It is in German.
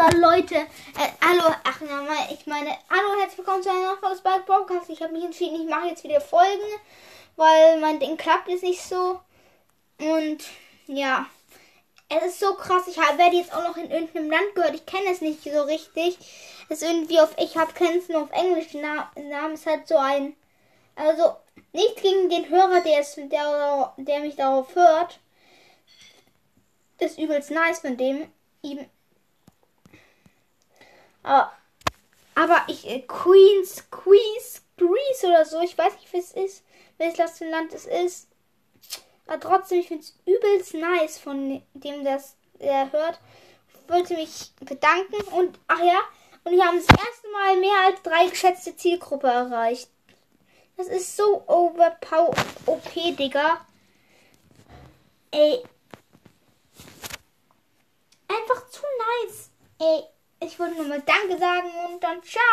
oder Leute, äh, hallo, ach ja, mal, ich meine, hallo, herzlich willkommen zu einer neuen Spark Podcast. Ich habe mich entschieden, ich mache jetzt wieder Folgen, weil mein Ding klappt jetzt nicht so. Und ja, es ist so krass. Ich werde jetzt auch noch in irgendeinem Land gehört. Ich kenne es nicht so richtig. Es ist irgendwie auf, ich habe kenne es nur auf Englisch. Der Name ist halt so ein, also nichts gegen den Hörer, der, ist, der, der mich darauf hört. Ist übelst nice von dem. Ihm. Aber, aber ich, äh, Queens, Queens, Greece oder so, ich weiß nicht, wie es ist, welches Land es ist. Aber trotzdem, ich finde es übelst nice von dem, das er hört. Ich wollte mich bedanken und, ach ja, und wir haben das erste Mal mehr als drei geschätzte Zielgruppe erreicht. Das ist so overpower OP, Digga. Ey. Einfach zu nice. Ey, ich wollte nur mal Danke sagen und dann ciao.